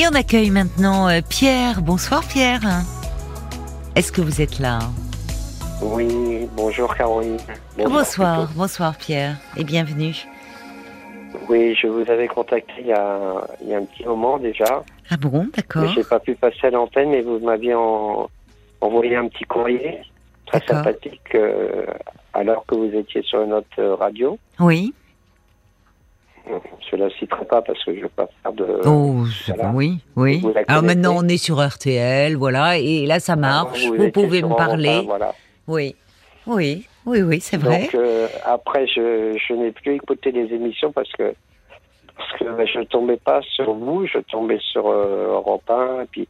Et on accueille maintenant euh, Pierre. Bonsoir Pierre. Est-ce que vous êtes là? Oui, bonjour Caroline. Bonsoir, bonsoir, Pierre et bienvenue. Oui, je vous avais contacté il y a, il y a un petit moment déjà. Ah bon, d'accord. J'ai pas pu passer à l'antenne, mais vous m'aviez envoyé un petit courrier très sympathique euh, alors que vous étiez sur notre radio. Oui. Je ne la citerai pas parce que je ne veux pas faire de. Oh, oui, oui. Alors maintenant, on est sur RTL, voilà, et là, ça marche. Vous, pouvez me parler. voilà. Oui, oui, oui, oui, c'est vrai. Donc, euh, après, je, je n'ai plus écouté les émissions parce que, parce que ben, je ne tombais pas sur vous, je tombais sur euh, Europe 1, et puis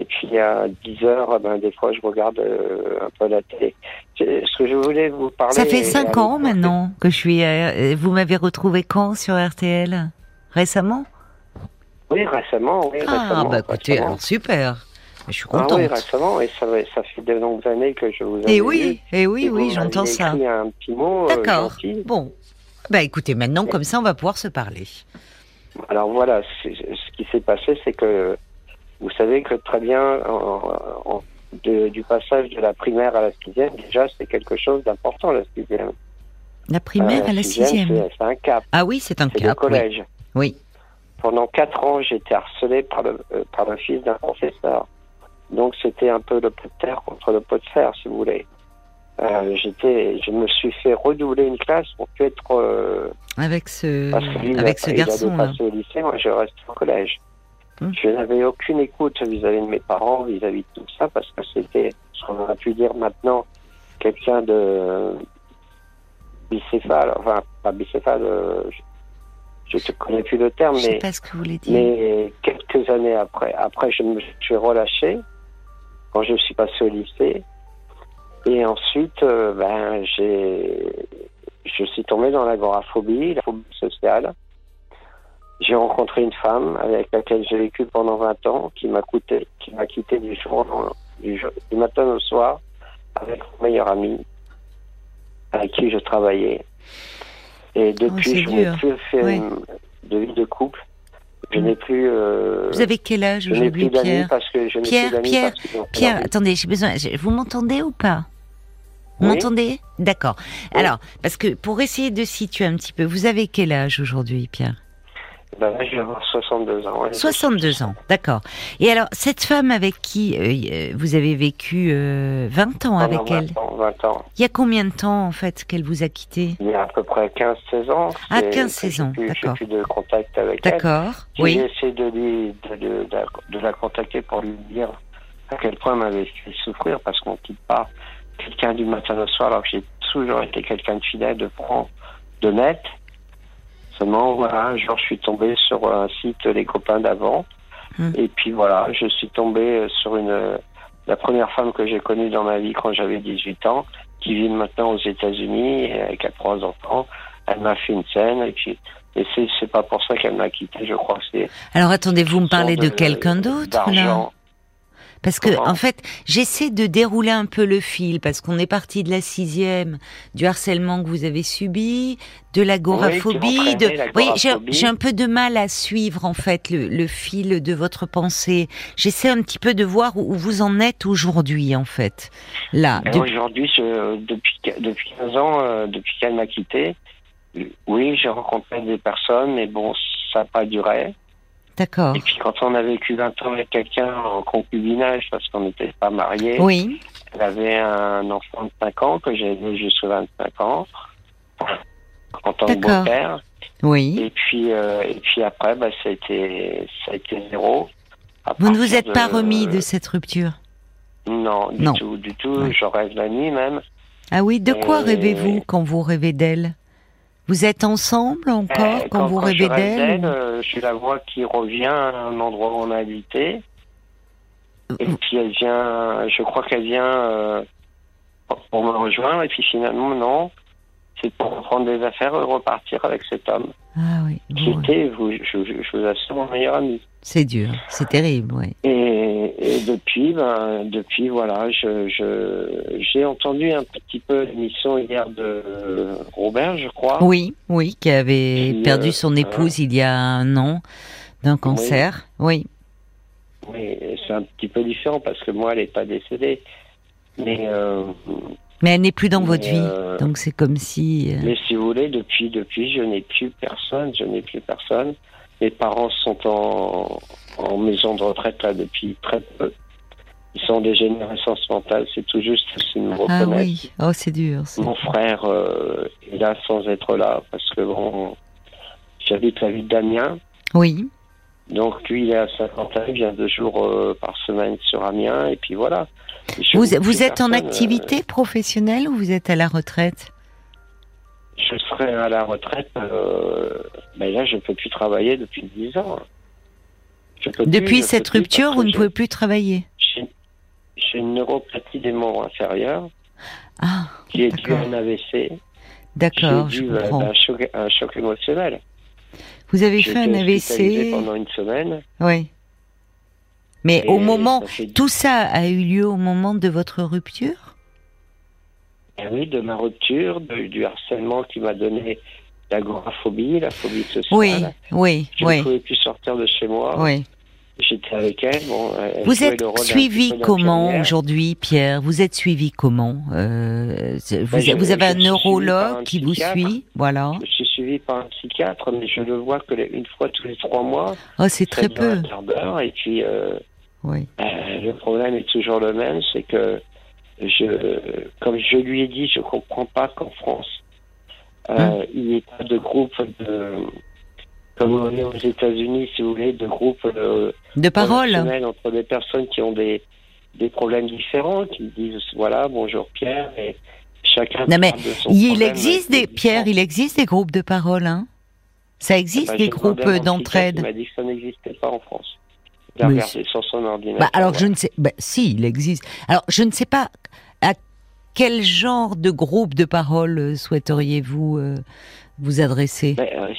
et puis à 10 heures, ben, des fois, je regarde euh, un peu la télé. Ce que je voulais vous parler. Ça fait 5 ans maintenant que je suis. Euh, vous m'avez retrouvé quand sur RTL Récemment? Oui, récemment. Oui, ah, bah écoutez, alors super. Je suis contente. Ah oui, récemment, et ça, ça fait de longues années que je vous ai Et oui, et oui, oui, j'entends ça. un petit mot. Euh, D'accord. bon. Bah écoutez, maintenant, comme ça, on va pouvoir se parler. Alors voilà, ce qui s'est passé, c'est que vous savez que très bien, du passage de la primaire à la sixième, déjà, c'est quelque chose d'important, la sixième. La primaire euh, à la sixième C'est un cap. Ah oui, c'est un cap. le collège. Oui. Pendant quatre ans, j'étais harcelé par le, euh, par le fils d'un professeur. Donc c'était un peu le pot de terre contre le pot de fer, si vous voulez. Euh, j'étais, je me suis fait redoubler une classe pour être avec ce, avec ce garçon. Il au lycée, moi je reste au collège. Hum. Je n'avais aucune écoute vis-à-vis de mes parents, vis-à-vis de tout ça, parce que c'était, ce qu'on aurait pu dire maintenant, quelqu'un de bicéphale, enfin, pas bicéphale, je ne connais plus le terme, je mais, pas ce que vous voulez dire. mais quelques années après, après je me suis relâché, quand je suis passé au lycée, et ensuite, euh, ben, j'ai, je suis tombé dans l'agoraphobie, la phobie sociale, j'ai rencontré une femme avec laquelle j'ai vécu pendant 20 ans, qui m'a coûté, qui m'a quitté du jour, du, matin au soir, avec mon meilleur ami, avec qui je travaillais. Et oh, depuis, je n'ai plus fait de vie de couple. Je n'ai plus. Euh, vous avez quel âge aujourd'hui, Pierre parce que je Pierre, plus Pierre, Pierre, attendez, j'ai besoin. Vous m'entendez ou pas? Vous m'entendez? D'accord. Alors, parce que pour essayer de situer un petit peu, vous avez quel âge aujourd'hui, Pierre? Ben là, je vais avoir 62 ans. 62 ans, d'accord. Et alors, cette femme avec qui euh, vous avez vécu 20 euh, ans avec elle 20 ans. Il y a combien de temps, en fait, qu'elle vous a quitté Il y a à peu près 15-16 ans. Ah, 15-16 ans, d'accord. J'ai plus de contact avec elle. D'accord, oui. J'ai essayé de, lui, de, de, la contacter pour lui dire à quel point elle m'avait fait souffrir, parce qu'on ne quitte pas quelqu'un du matin au soir, alors que j'ai toujours été quelqu'un de fidèle, de franc, de net. Seulement, voilà, un jour, je suis tombé sur un site Les copains d'avant. Hmm. Et puis voilà, je suis tombé sur une la première femme que j'ai connue dans ma vie quand j'avais 18 ans, qui vit maintenant aux États-Unis avec trois enfants. Elle m'a fait une scène et puis et c'est pas pour ça qu'elle m'a quitté, je crois c'est. Alors attendez, vous me parlez de, quelqu'un d'autre parce que, en fait, j'essaie de dérouler un peu le fil, parce qu'on est parti de la sixième, du harcèlement que vous avez subi, de l'agoraphobie. Oui, de... oui j'ai un peu de mal à suivre, en fait, le, fil de votre pensée. J'essaie un petit peu de voir où vous en êtes aujourd'hui, en fait. Là. Ben, aujourd'hui, depuis, depuis 15 ans, euh, depuis qu'elle m'a quitté, oui, j'ai rencontré des personnes, mais bon, ça n'a pas duré. D'accord. Et puis quand on a vécu 20 ans avec quelqu'un en concubinage parce qu'on n'était pas mariés, oui. elle avait un enfant de 5 ans que j'ai élevé jusqu'à 25 ans en tant que beau-père. Oui. Et puis, euh, et puis après, bah, ça, a été, ça a été zéro. Vous ne vous êtes pas remis de cette rupture? Non, du tout, du tout. Je rêve la nuit même. Ah oui, de quoi rêvez-vous quand vous rêvez d'elle? Vous êtes ensemble encore euh, quand, vous rêvez d'elle euh, Je la vois qui revient à un endroit où on a habité. Et puis elle vient, je crois qu'elle vient euh, pour me rejoindre. Et puis finalement, non. C'est pour prendre des affaires et repartir avec cet homme. Ah oui. Qui était, je, vous assure, mon meilleur ami. C'est dur, c'est terrible, oui. Et, depuis, ben, depuis, voilà, je, j'ai entendu un petit peu l'émission hier de Robert, je crois. Oui, oui, qui avait perdu son euh, épouse il y a un an d'un cancer. Oui. oui, c'est un petit peu différent parce que moi, elle n'est pas décédée. Mais, euh, mais elle n'est plus dans mais, votre vie, euh, donc c'est comme si. euh, mais si vous voulez, depuis, depuis, je n'ai plus personne. Je n'ai plus personne. Mes parents sont en, en maison de retraite là depuis très peu. Ils sont des générations mentale. C'est tout juste s'ils me Ah reconnaissent. oui, oh c'est dur. Mon frère euh, est là sans être là parce que bon, j'habite la ville d'Amiens. Oui. Donc lui, il est à 50 ans, il vient deux jours euh, par semaine sur Amiens, et puis voilà. Je Vous, êtes en personne, activité professionnelle ou vous êtes à la retraite euh, je serai à la retraite, euh, mais là, je ne peux plus travailler depuis 10 ans. Plus, Depuis cette rupture, vous ne pouvez plus travailler. J'ai une neuropathie des membres inférieurs Ah, qui est due à un AVC. D'accord, J'ai je euh, comprends. un choc, un choc émotionnel. Vous avez fait un AVC pendant une semaine. Oui. Mais et au moment, ça fait- tout ça a eu lieu au moment de votre rupture? Eh oui, de ma rupture, de- du harcèlement qui m'a donné l'agoraphobie, la phobie sociale. Oui, oui, Je ne oui, pouvais plus sortir de chez moi. oui. J'étais avec elle. Bon, elle Vous êtes suivi comment aujourd'hui, Pierre? Vous êtes suivi comment? Euh, vous, Ben, je- vous avez un neurologue un qui vous suit Voilà. Je suis suivi par un psychiatre, mais je le vois que les- une fois tous les trois mois. Oh, c'est très un peu. quart d'heure. Et puis, euh, Oui. euh, le problème est toujours le même, c'est que je, comme je lui ai dit, je comprends pas qu'en France, euh, Hein? il n'y ait pas de groupe de, comme on est aux États-Unis, si vous voulez, de groupe de De parole entre des personnes qui ont des, des problèmes différents, qui disent voilà, bonjour Pierre, et chacun. Non, mais parle de son Il existe des Pierre, il existe des groupes de parole, hein? Ça existe Bah, des j'ai groupes d'entraide? Il m'a dit que ça n'existait pas en France. Il a Oui, regardé sur son ordinateur. Bah, alors je ne sais, bah, si il existe. Alors je ne sais pas à quel genre de groupe de parole euh, souhaiteriez-vous euh, vous adresser? Mais, euh,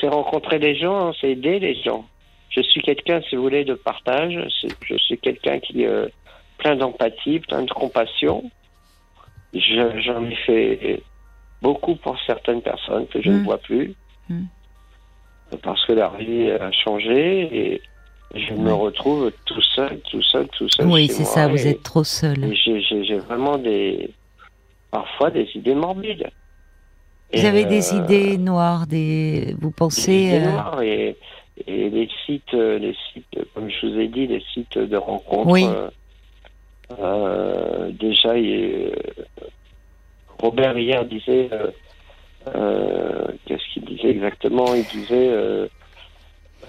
c'est- rencontrer les gens, hein, c'est aider les gens. Je suis quelqu'un, si vous voulez, de partage. Je suis quelqu'un qui euh, plein d'empathie, plein de compassion. Je- J'en ai fait beaucoup pour certaines personnes que je ne vois plus. Mm. Parce que leur vie a changé et je me retrouve tout seul, tout seul, tout seul. oui, c'est ça. Vous êtes trop seul. j'ai- vraiment des. Parfois des idées morbides. Vous Et, avez des euh, idées noires, des. Vous des pensez. idées euh, noires et, et les sites, les sites, comme je vous ai dit, les sites de rencontres. Oui. euh, déjà, il- Robert hier disait. euh, Qu'est-ce qu'il disait exactement? Il disait.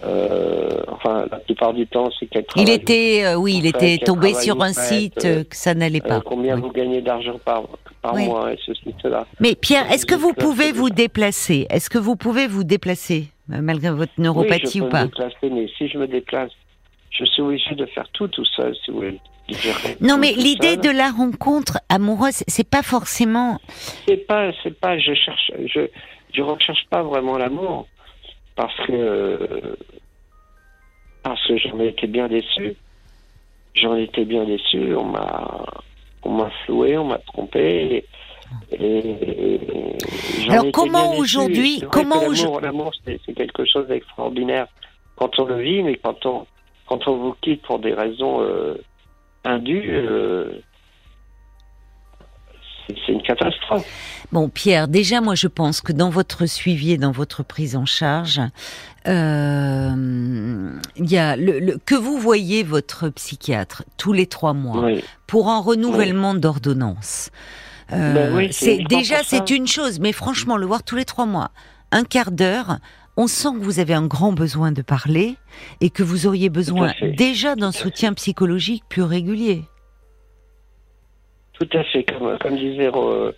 Euh, enfin, la plupart du temps, c'est qu'elle Il était, euh, oui, il était tombé sur un site euh, que ça n'allait pas. combien Oui. vous gagnez d'argent par, par Oui. mois et ceci, cela. Mais Pierre, est-ce que vous pouvez vous déplacer? Est-ce que vous pouvez vous déplacer malgré votre neuropathie oui, je ou peux pas me déplacer, mais si je me déplace, je suis obligé de faire tout tout seul, si vous voulez. Non, mais l'idée de la rencontre amoureuse, c'est pas forcément. c'est pas, c'est pas, je cherche, je, je recherche pas vraiment l'amour parce que parce que j'en étais bien déçu. J'en étais bien déçu. On m'a, on m'a floué, on m'a trompé. Et, et- j'en Alors, comment aujourd'hui- comment que aujourd- l'amour, c'est quelque chose d'extraordinaire quand on le vit, mais quand on, quand on vous quitte pour des raisons euh, indues, euh, c'est, une catastrophe. Bon, Pierre, déjà, moi, je pense que dans votre suivi et dans votre prise en charge, euh, y a le, le- que vous voyez votre psychiatre tous les trois mois Oui. pour un renouvellement d'ordonnance. Euh, Ben oui, c'est déjà c'est une chose, mais franchement, le voir tous les trois mois, un quart d'heure. On sent que vous avez un grand besoin de parler et que vous auriez besoin déjà d'un soutien psychologique plus régulier. Tout à fait, comme, comme disait Ro-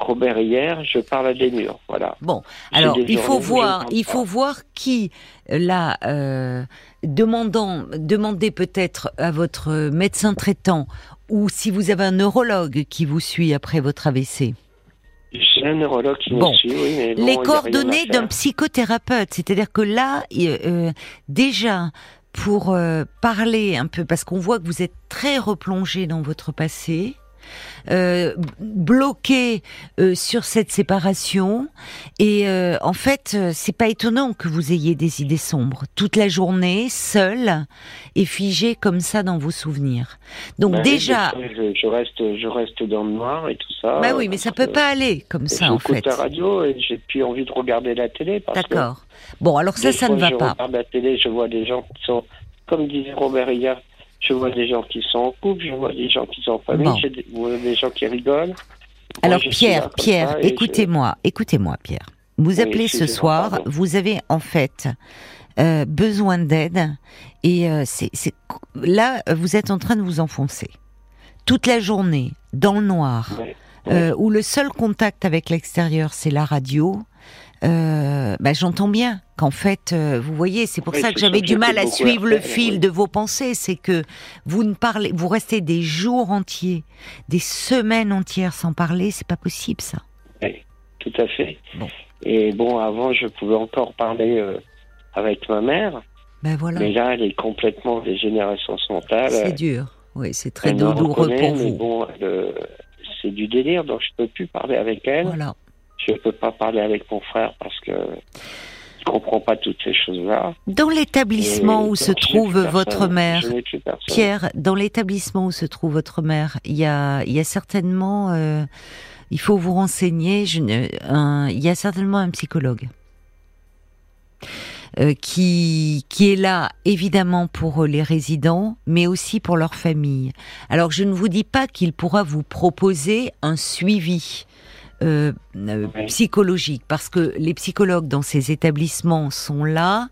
Robert hier, je parle à des murs, voilà. Bon, alors il faut voir, il faut voir qui là euh, demandant, demandez peut-être à votre médecin traitant ou si vous avez un neurologue qui vous suit après votre AVC. J'ai un neurologue qui Bon. me suit, oui, mais bon, Les coordonnées d'un psychothérapeute, c'est-à-dire que là, euh, déjà pour euh, parler un peu, parce qu'on voit que vous êtes très replongé dans votre passé. Euh, bloqué euh, sur cette séparation. Et euh, en fait, c'est pas étonnant que vous ayez des idées sombres toute la journée, seul et figé comme ça dans vos souvenirs. Donc Bah, déjà, je, je reste, je reste dans le noir et tout ça. bah oui, mais ça peut pas aller comme ça en fait. la radio et j'ai plus envie de regarder la télé D'accord. Bon, alors ça, ça ne va je pas. regarde la télé, je vois des gens qui sont, comme disait Robert hier, je vois des gens qui sont en couple, je vois des gens qui sont en famille, Bon. je vois des gens qui rigolent. Alors Pierre, Pierre, je- écoutez-moi, écoutez-moi Pierre. Vous Oui, appelez ce soir, pardon. vous avez en fait euh, besoin d'aide et euh, c'est là vous êtes en train de vous enfoncer toute la journée dans le noir euh, où le seul contact avec l'extérieur c'est la radio. Euh, bah, j'entends bien qu'en fait, euh, vous voyez, c'est pour Oui, ça que j'avais du mal à suivre le fil oui. de vos pensées. C'est que vous ne parlez, vous restez des jours entiers, des semaines entières sans parler. C'est pas possible, ça. Tout à fait. Bon. Et bon, avant, je pouvais encore parler euh, avec ma mère, Ben voilà. mais là, elle est complètement dégénérescence mentale. C'est dur. Oui, c'est très douloureux pour mais vous. bon, c'est du délire, donc je peux plus parler avec elle. Voilà. Je peux pas parler avec mon frère parce que je comprends pas toutes ces choses-là. Dans l'établissement où se trouve votre mère. Pierre, dans l'établissement où se trouve votre mère, il y a, il y a certainement, euh, il faut vous renseigner, ne- il y a certainement un psychologue. euh, qui, qui est là évidemment pour les résidents, mais aussi pour leur famille. Alors je ne vous dis pas qu'il pourra vous proposer un suivi euh, euh, psychologique, parce que les psychologues dans ces établissements sont là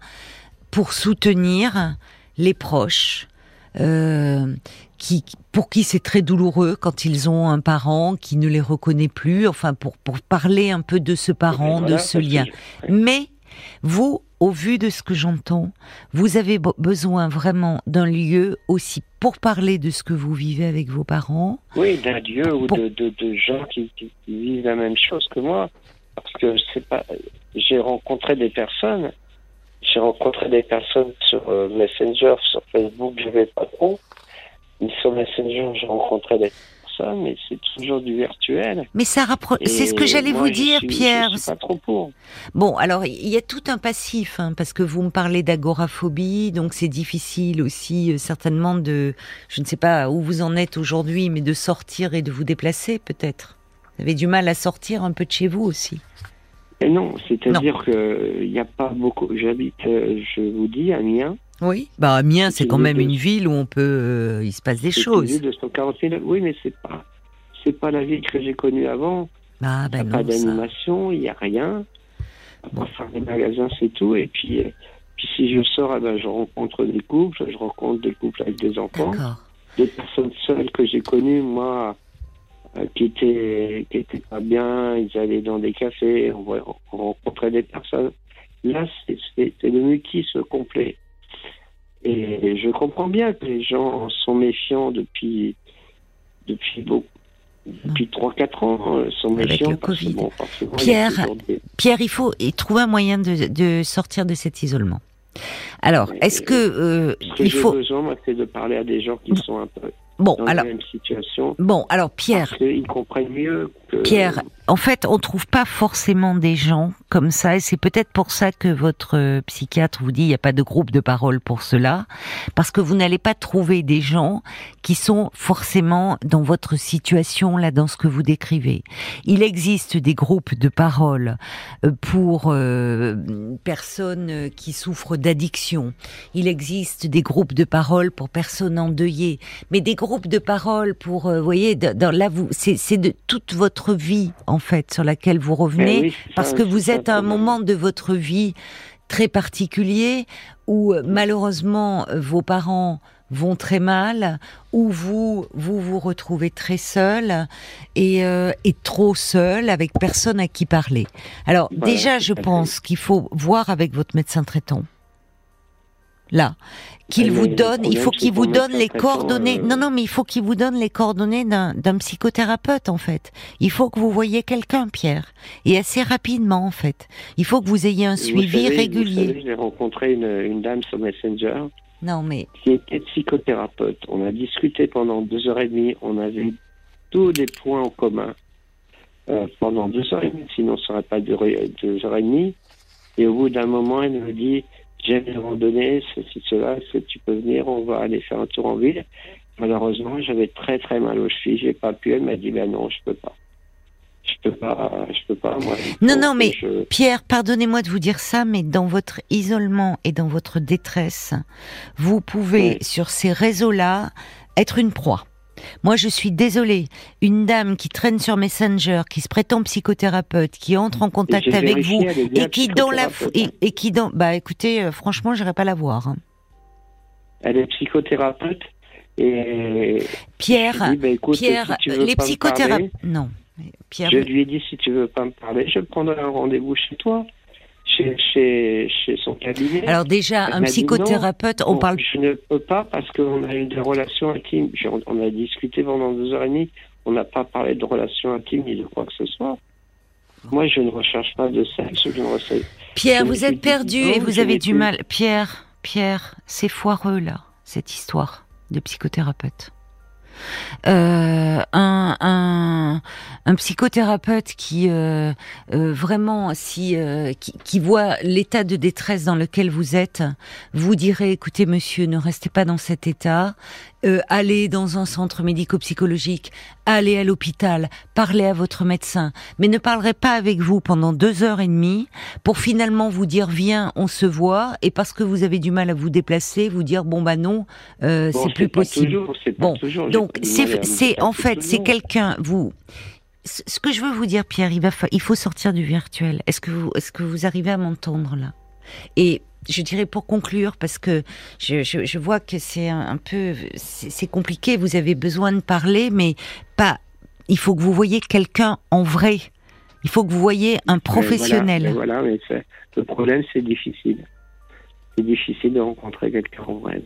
pour soutenir les proches, euh, qui, pour qui c'est très douloureux quand ils ont un parent qui ne les reconnaît plus, enfin pour, pour parler un peu de ce parent, Voilà, de ce lien. Mais vous, au vu de ce que j'entends, vous avez be- besoin vraiment d'un lieu aussi pour parler de ce que vous vivez avec vos parents. Oui, d'un lieu ou Pour- de, de, de gens qui, qui, qui vivent la même chose que moi. Parce que c'est pas. J'ai rencontré des personnes. J'ai rencontré des personnes sur euh, Messenger, sur Facebook, je vais pas trop. Mais sur Messenger, j'ai rencontré des mais c'est toujours du virtuel. Mais ça rapproche. C'est ce que j'allais vous dire, suis- Pierre. Je suis pas trop pour. Bon, alors il y a tout un passif, hein, parce que vous me parlez d'agoraphobie, donc c'est difficile aussi euh, certainement de, je ne sais pas où vous en êtes aujourd'hui, mais de sortir et de vous déplacer peut-être. Vous avez du mal à sortir un peu de chez vous aussi. Et non, c'est-à-dire que il n'y a pas beaucoup. J'habite, euh, je vous dis, à Amiens. Oui. Bah Amiens, C'est quand même une ville où on peut, euh, il se passe des une choses. ville de 140 000. Oui, mais c'est pas, c'est pas la ville que j'ai connue avant. Ah Il n'y ben a pas non, d'animation, il n'y a rien. Bon. faire des magasins, c'est tout. Et puis, euh, puis si je sors, eh ben, je rencontre des couples, je rencontre des couples avec des enfants, des personnes seules que j'ai connues, moi, euh, qui étaient qui étaient pas bien, ils allaient dans des cafés, on, rencontrait des personnes. Là, c'est le mutisme complet? Et je comprends bien que les gens sont méfiants depuis depuis beaucoup. Depuis 3-4 ans, euh, sont Avec méfiants le Covid. bon, il Pierre, toujours des- Pierre, il faut trouver un moyen de, de sortir de cet isolement. Alors, est-ce que euh, Ce que il j'ai faut besoin, moi, c'est de parler à des gens qui sont un peu bon dans alors la même situation. bon alors Pierre Parce qu'ils comprennent mieux que. Pierre, en fait, on trouve pas forcément des gens comme ça, et c'est peut-être pour ça que votre euh, psychiatre vous dit il n'y a pas de groupe de parole pour cela, parce que vous n'allez pas trouver des gens qui sont forcément dans votre situation là, dans ce que vous décrivez. Il existe des groupes de parole euh, pour euh, personnes euh, qui souffrent d'addiction. Il existe des groupes de parole pour personnes endeuillées, mais des groupes de parole pour, vous voyez, dans, là vous, c'est de toute votre vie fait sur laquelle vous revenez, Eh oui, parce que vous êtes à un moment de votre vie très particulier où euh, malheureusement euh, vos parents vont très mal, où vous vous vous retrouvez très seul et, euh, et trop seul avec personne à qui parler. Alors Voilà, déjà, je pense qu'il faut voir avec votre médecin traitant. Là, qu'il vous donne, il faut qu'il vous donne les coordonnées. euh, Non, non, mais il faut qu'il vous donne les coordonnées d'un psychothérapeute en fait. Il faut que vous voyez quelqu'un, Pierre, et assez rapidement en fait. Il faut que vous ayez un suivi savez- régulier. J'ai rencontré une, une dame sur Messenger Non, mais qui était psychothérapeute. On a discuté pendant deux heures et demie. On avait tous les points en commun euh, pendant deux heures et demie, sinon ça n'aurait pas duré deux heures et demie. Et au bout d'un moment, elle me dit J'aime les randonnées, ceci, cela, est-ce que tu peux venir On va aller faire un tour en ville. Malheureusement, j'avais très très mal aux chevilles, j'ai pas pu. Elle m'a dit Ben non, je peux pas. Je peux pas, je peux pas. Moi, non, non, mais Pierre, pardonnez-moi de vous dire ça, mais dans votre isolement et dans votre détresse, vous pouvez sur ces réseaux-là être une proie. Moi, je suis désolée. Une dame qui traîne sur Messenger, qui se prétend psychothérapeute, qui entre en contact avec vous et qui dans la et, qui dans bah écoutez, euh, franchement, j'irai pas la voir. Hein. Elle est psychothérapeute et Pierre, bah, Pierre, les psychothérapeutes, non. Pierre, je lui ai dit si tu veux pas me parler, je prendrai un rendez-vous chez toi chez, son cabinet. Alors déjà, un psychothérapeute, on parle... Je ne peux pas parce qu'on a eu des relations intimes. On a discuté pendant deux heures et demie. On n'a pas parlé de relations intimes ni de quoi que ce soit. Moi, je ne recherche pas de sexe. Je ne Pierre, vous êtes perdu et vous avez du mal. Pierre, Pierre, c'est foireux là, cette histoire de psychothérapeute. Euh, un, un, psychothérapeute qui euh, euh, vraiment si qui, qui, voit l'état de détresse dans lequel vous êtes, vous direz écoutez monsieur, ne restez pas dans cet état, euh, allez dans un centre médico-psychologique, allez à l'hôpital, parlez à votre médecin, mais ne parlerez pas avec vous pendant deux heures et demie pour finalement vous dire viens, on se voit, et parce que vous avez du mal à vous déplacer, vous dire bon bah non, euh, c'est plus possible. bon, donc c'est en fait c'est quelqu'un vous. Ce que je veux vous dire, Pierre, il va il faut sortir du virtuel. Est-ce que vous est-ce que vous arrivez à m'entendre là? Et je dirais pour conclure, parce que je, je, je vois que c'est un, peu, c'est compliqué. Vous avez besoin de parler, mais pas. Il faut que vous voyez quelqu'un en vrai. Il faut que vous voyez un professionnel. voilà, mais le problème, c'est difficile. C'est difficile de rencontrer quelqu'un en vrai.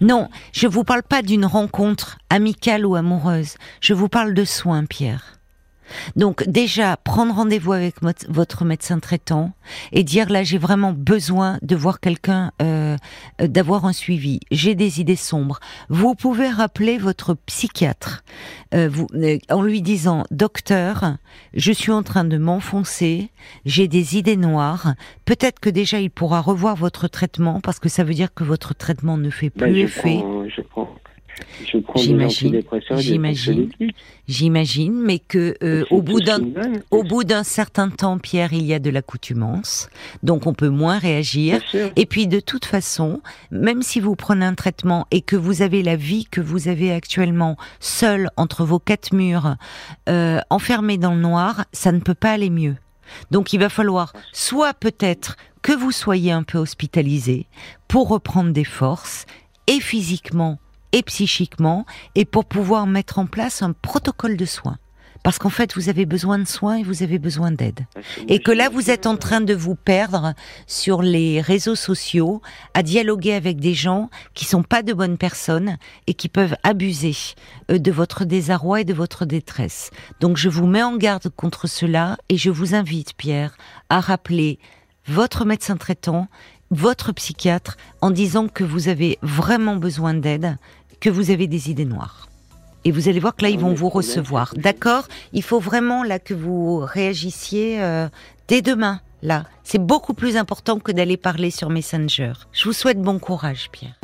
Non, je vous parle pas d'une rencontre amicale ou amoureuse. Je vous parle de soins, Pierre. Donc déjà, prendre rendez-vous avec votre médecin traitant et dire là j'ai vraiment besoin de voir quelqu'un, euh, euh, d'avoir un suivi. J'ai des idées sombres. Vous pouvez rappeler votre psychiatre euh, vous, en lui disant docteur, je suis en train de m'enfoncer, j'ai des idées noires. Peut-être que déjà il pourra revoir votre traitement parce que ça veut dire que votre traitement ne fait ben, plus J'imagine, j'imagine, j'imagine, mais que euh, au bout d'un au bout d'un certain temps, Pierre, il y a de l'accoutumance, donc on peut moins réagir. Et puis de toute façon, même si vous prenez un traitement et que vous avez la vie que vous avez actuellement, seul entre vos quatre murs, euh, enfermé dans le noir, ça ne peut pas aller mieux. Donc il va falloir soit peut-être que vous soyez un peu hospitalisé pour reprendre des forces et physiquement et psychiquement, et pour pouvoir mettre en place un protocole de soins. Parce qu'en fait, vous avez besoin de soins et vous avez besoin d'aide. Et que là, vous êtes en train de vous perdre sur les réseaux sociaux, à dialoguer avec des gens qui sont pas de bonnes personnes et qui peuvent abuser euh, de votre désarroi et de votre détresse. Donc, je vous mets en garde contre cela et je vous invite, Pierre, à rappeler votre médecin traitant, votre psychiatre, en disant que vous avez vraiment besoin d'aide que vous avez des idées noires. Et vous allez voir que là, ils vont vous recevoir. D'accord? Il faut vraiment là que vous réagissiez euh, dès demain. Là, c'est beaucoup plus important que d'aller parler sur Messenger. Je vous souhaite bon courage, Pierre.